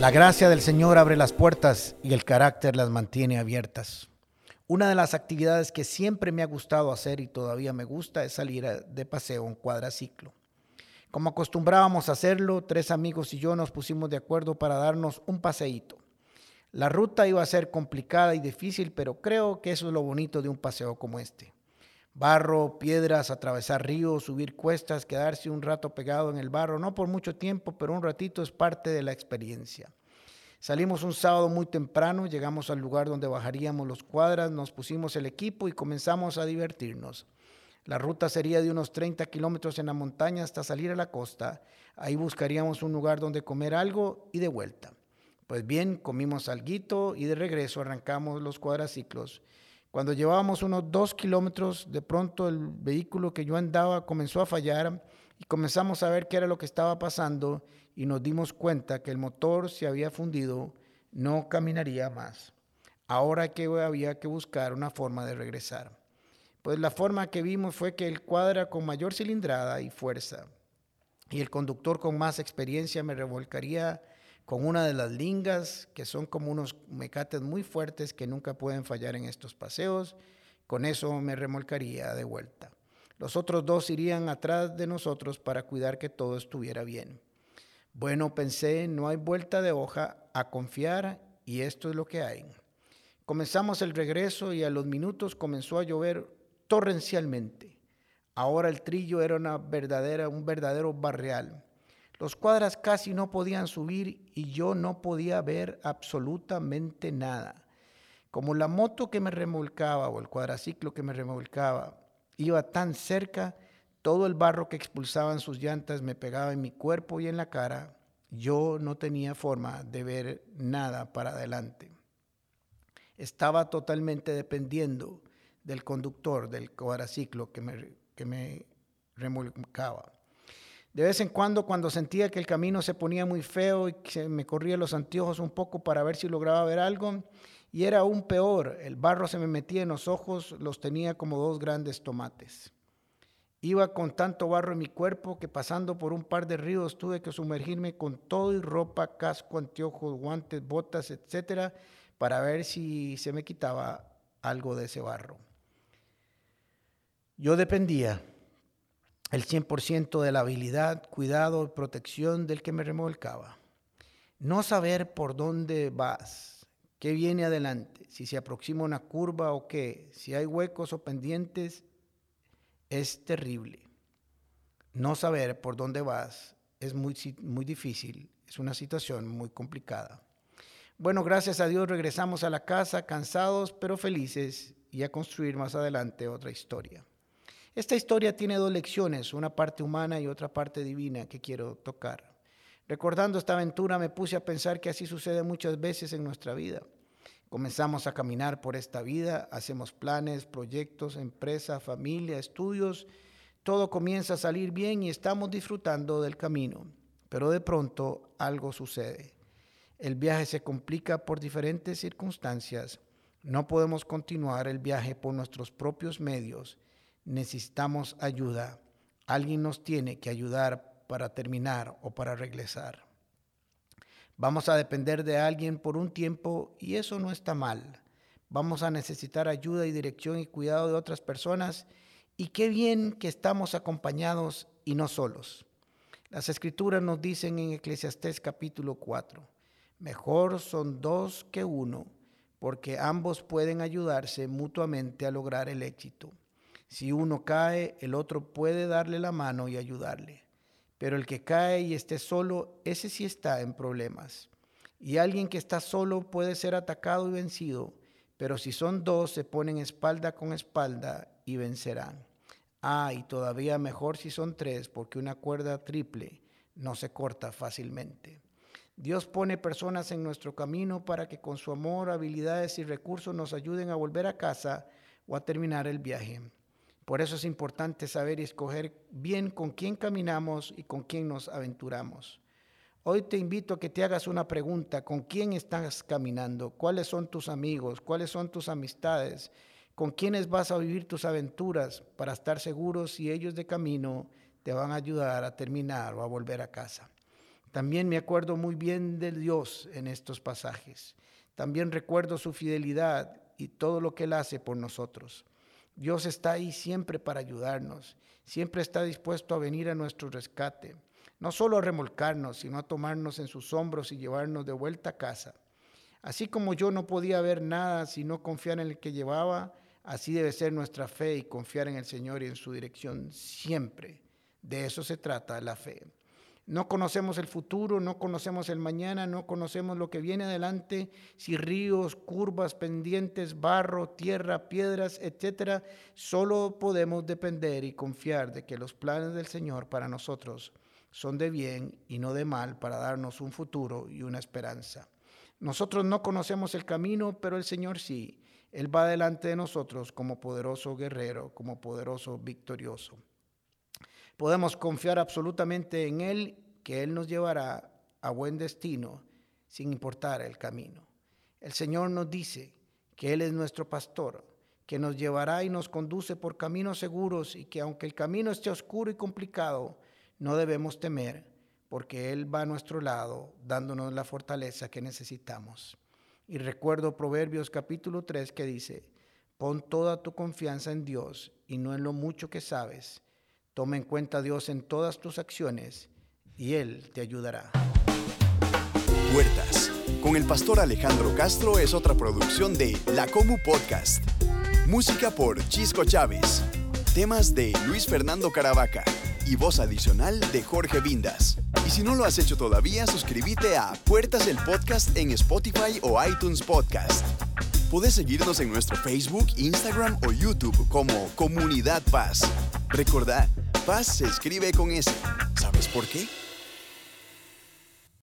La gracia del Señor abre las puertas y el carácter las mantiene abiertas. Una de las actividades que siempre me ha gustado hacer y todavía me gusta es salir de paseo en cuadraciclo. Como acostumbrábamos a hacerlo, tres amigos y yo nos pusimos de acuerdo para darnos un paseíto. La ruta iba a ser complicada y difícil, pero creo que eso es lo bonito de un paseo como este. Barro, piedras, atravesar ríos, subir cuestas, quedarse un rato pegado en el barro, no por mucho tiempo, pero un ratito es parte de la experiencia. Salimos un sábado muy temprano, llegamos al lugar donde bajaríamos los cuadras, nos pusimos el equipo y comenzamos a divertirnos. La ruta sería de unos 30 kilómetros en la montaña hasta salir a la costa. Ahí buscaríamos un lugar donde comer algo y de vuelta. Pues bien, comimos alguito y de regreso arrancamos los cuadraciclos. Cuando llevábamos unos dos kilómetros, de pronto el vehículo que yo andaba comenzó a fallar y comenzamos a ver qué era lo que estaba pasando y nos dimos cuenta que el motor se había fundido, no caminaría más. Ahora que había que buscar una forma de regresar. Pues la forma que vimos fue que el cuadra con mayor cilindrada y fuerza y el conductor con más experiencia me revolcaría con una de las lingas, que son como unos mecates muy fuertes que nunca pueden fallar en estos paseos. Con eso me remolcaría de vuelta. Los otros dos irían atrás de nosotros para cuidar que todo estuviera bien. Bueno, pensé, no hay vuelta de hoja a confiar y esto es lo que hay. Comenzamos el regreso y a los minutos comenzó a llover torrencialmente. Ahora el trillo era una verdadera, un verdadero barreal. Los cuadras casi no podían subir y yo no podía ver absolutamente nada. Como la moto que me remolcaba o el cuadraciclo que me remolcaba iba tan cerca, todo el barro que expulsaban sus llantas me pegaba en mi cuerpo y en la cara. Yo no tenía forma de ver nada para adelante. Estaba totalmente dependiendo del conductor del cuadraciclo que me, que me remolcaba. De vez en cuando, cuando sentía que el camino se ponía muy feo y que me corría los anteojos un poco para ver si lograba ver algo, y era aún peor, el barro se me metía en los ojos, los tenía como dos grandes tomates. Iba con tanto barro en mi cuerpo que pasando por un par de ríos tuve que sumergirme con todo y ropa, casco, anteojos, guantes, botas, etcétera, para ver si se me quitaba algo de ese barro. Yo dependía el 100% de la habilidad, cuidado y protección del que me remolcaba. No saber por dónde vas, qué viene adelante, si se aproxima una curva o qué, si hay huecos o pendientes, es terrible. No saber por dónde vas es muy, muy difícil, es una situación muy complicada. Bueno, gracias a Dios regresamos a la casa cansados pero felices y a construir más adelante otra historia. Esta historia tiene dos lecciones, una parte humana y otra parte divina que quiero tocar. Recordando esta aventura me puse a pensar que así sucede muchas veces en nuestra vida. Comenzamos a caminar por esta vida, hacemos planes, proyectos, empresa, familia, estudios, todo comienza a salir bien y estamos disfrutando del camino, pero de pronto algo sucede. El viaje se complica por diferentes circunstancias. No podemos continuar el viaje por nuestros propios medios necesitamos ayuda. Alguien nos tiene que ayudar para terminar o para regresar. Vamos a depender de alguien por un tiempo y eso no está mal. Vamos a necesitar ayuda y dirección y cuidado de otras personas y qué bien que estamos acompañados y no solos. Las escrituras nos dicen en Eclesiastés capítulo 4, mejor son dos que uno, porque ambos pueden ayudarse mutuamente a lograr el éxito. Si uno cae, el otro puede darle la mano y ayudarle. Pero el que cae y esté solo, ese sí está en problemas. Y alguien que está solo puede ser atacado y vencido, pero si son dos, se ponen espalda con espalda y vencerán. Ah, y todavía mejor si son tres, porque una cuerda triple no se corta fácilmente. Dios pone personas en nuestro camino para que con su amor, habilidades y recursos nos ayuden a volver a casa o a terminar el viaje. Por eso es importante saber y escoger bien con quién caminamos y con quién nos aventuramos. Hoy te invito a que te hagas una pregunta, ¿con quién estás caminando? ¿Cuáles son tus amigos? ¿Cuáles son tus amistades? ¿Con quiénes vas a vivir tus aventuras para estar seguros si ellos de camino te van a ayudar a terminar o a volver a casa? También me acuerdo muy bien de Dios en estos pasajes. También recuerdo su fidelidad y todo lo que Él hace por nosotros. Dios está ahí siempre para ayudarnos, siempre está dispuesto a venir a nuestro rescate, no solo a remolcarnos, sino a tomarnos en sus hombros y llevarnos de vuelta a casa. Así como yo no podía ver nada si no confiar en el que llevaba, así debe ser nuestra fe y confiar en el Señor y en su dirección siempre. De eso se trata la fe. No conocemos el futuro, no conocemos el mañana, no conocemos lo que viene adelante, si ríos, curvas, pendientes, barro, tierra, piedras, etcétera. Solo podemos depender y confiar de que los planes del Señor para nosotros son de bien y no de mal para darnos un futuro y una esperanza. Nosotros no conocemos el camino, pero el Señor sí. Él va delante de nosotros como poderoso guerrero, como poderoso victorioso. Podemos confiar absolutamente en Él, que Él nos llevará a buen destino sin importar el camino. El Señor nos dice que Él es nuestro pastor, que nos llevará y nos conduce por caminos seguros y que aunque el camino esté oscuro y complicado, no debemos temer, porque Él va a nuestro lado, dándonos la fortaleza que necesitamos. Y recuerdo Proverbios capítulo 3 que dice, pon toda tu confianza en Dios y no en lo mucho que sabes Toma en cuenta a Dios en todas tus acciones y Él te ayudará. Puertas. Con el pastor Alejandro Castro es otra producción de La Comu Podcast. Música por Chisco Chávez. Temas de Luis Fernando Caravaca y voz adicional de Jorge Vindas. Y si no lo has hecho todavía, suscríbete a Puertas el Podcast en Spotify o iTunes Podcast. Puedes seguirnos en nuestro Facebook, Instagram o YouTube como Comunidad Paz. Recordad, Paz se escribe con S. ¿Sabes por qué?